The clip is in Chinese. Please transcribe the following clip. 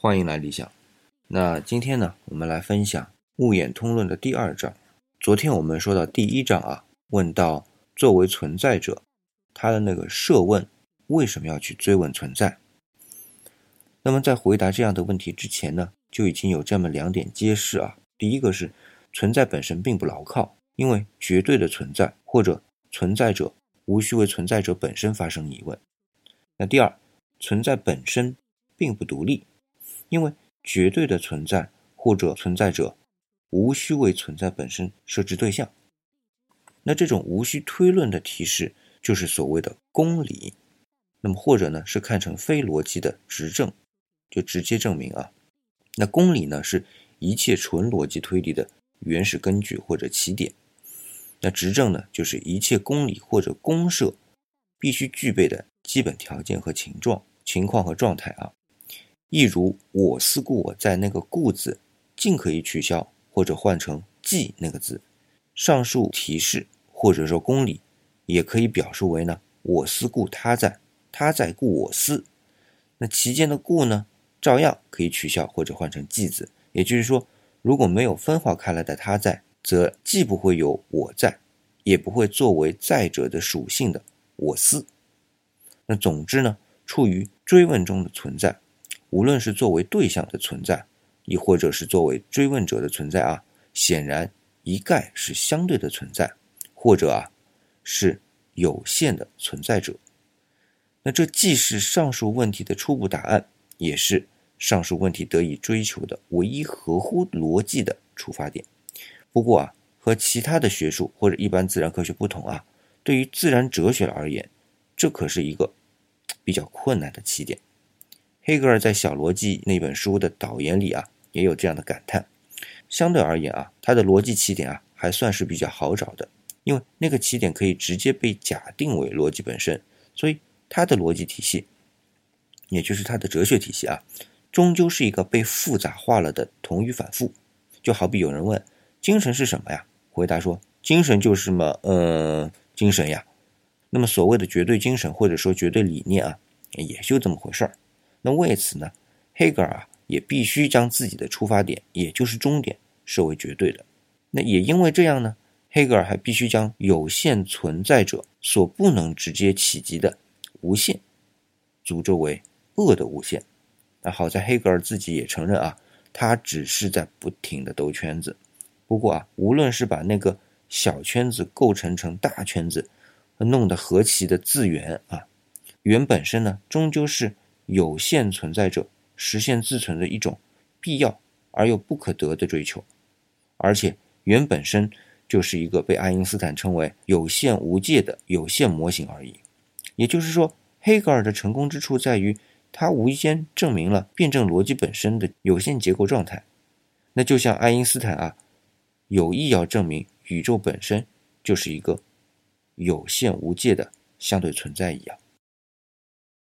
欢迎来理想。那今天呢，我们来分享物演通论的第二章。昨天我们说到第一章啊，问到作为存在者，他的那个设问为什么要去追问存在？那么在回答这样的问题之前呢，就已经有这么两点揭示啊。第一个是存在本身并不牢靠，因为绝对的存在或者存在者无需为存在者本身发生疑问。那第二，存在本身并不独立，因为绝对的存在或者存在者无需为存在本身设置对象。那这种无需推论的提示，就是所谓的公理。那么或者呢，是看成非逻辑的直证，就直接证明啊。那公理呢，是一切纯逻辑推理的原始根据或者起点。那执证呢，就是一切公理或者公设必须具备的基本条件和情状、情况和状态啊。亦如“我思故我在”那个“故”字，尽可以取消或者换成“即”那个字。上述提示或者说公理，也可以表述为呢“我思故他在，他在故我思”。那其间的“故”呢，照样可以取消或者换成“即”字。也就是说，如果没有分化开来的他在，则既不会有我在，也不会作为在者的属性的我思。那总之呢，处于追问中的存在。无论是作为对象的存在，亦或者是作为追问者的存在啊，显然一概是相对的存在，或者啊是有限的存在者。那这既是上述问题的初步答案，也是上述问题得以追求的唯一合乎逻辑的出发点。不过啊，和其他的学术或者一般自然科学不同啊，对于自然哲学而言，这可是一个比较困难的起点。黑格尔在《小逻辑》那本书的导言里啊，也有这样的感叹。相对而言啊，他的逻辑起点啊，还算是比较好找的，因为那个起点可以直接被假定为逻辑本身，所以他的逻辑体系，也就是他的哲学体系啊，终究是一个被复杂化了的同语反复。就好比有人问精神是什么呀？回答说精神就是么，呃，精神呀。那么所谓的绝对精神或者说绝对理念啊，也就这么回事儿。那为此呢，黑格尔啊也必须将自己的出发点，也就是终点设为绝对的。那也因为这样呢，黑格尔还必须将有限存在者所不能直接企及的无限，诅咒为恶的无限。那好在黑格尔自己也承认啊，他只是在不停的兜圈子。不过啊，无论是把那个小圈子构成成大圈子，弄得何其的自圆啊，圆本身呢，终究是。有限存在者实现自存的一种必要而又不可得的追求，而且原本身就是一个被爱因斯坦称为有限无界的有限模型而已。也就是说，黑格尔的成功之处在于，他无意间证明了辩证逻辑本身的有限结构状态。那就像爱因斯坦啊，有意要证明宇宙本身就是一个有限无界的相对存在一样。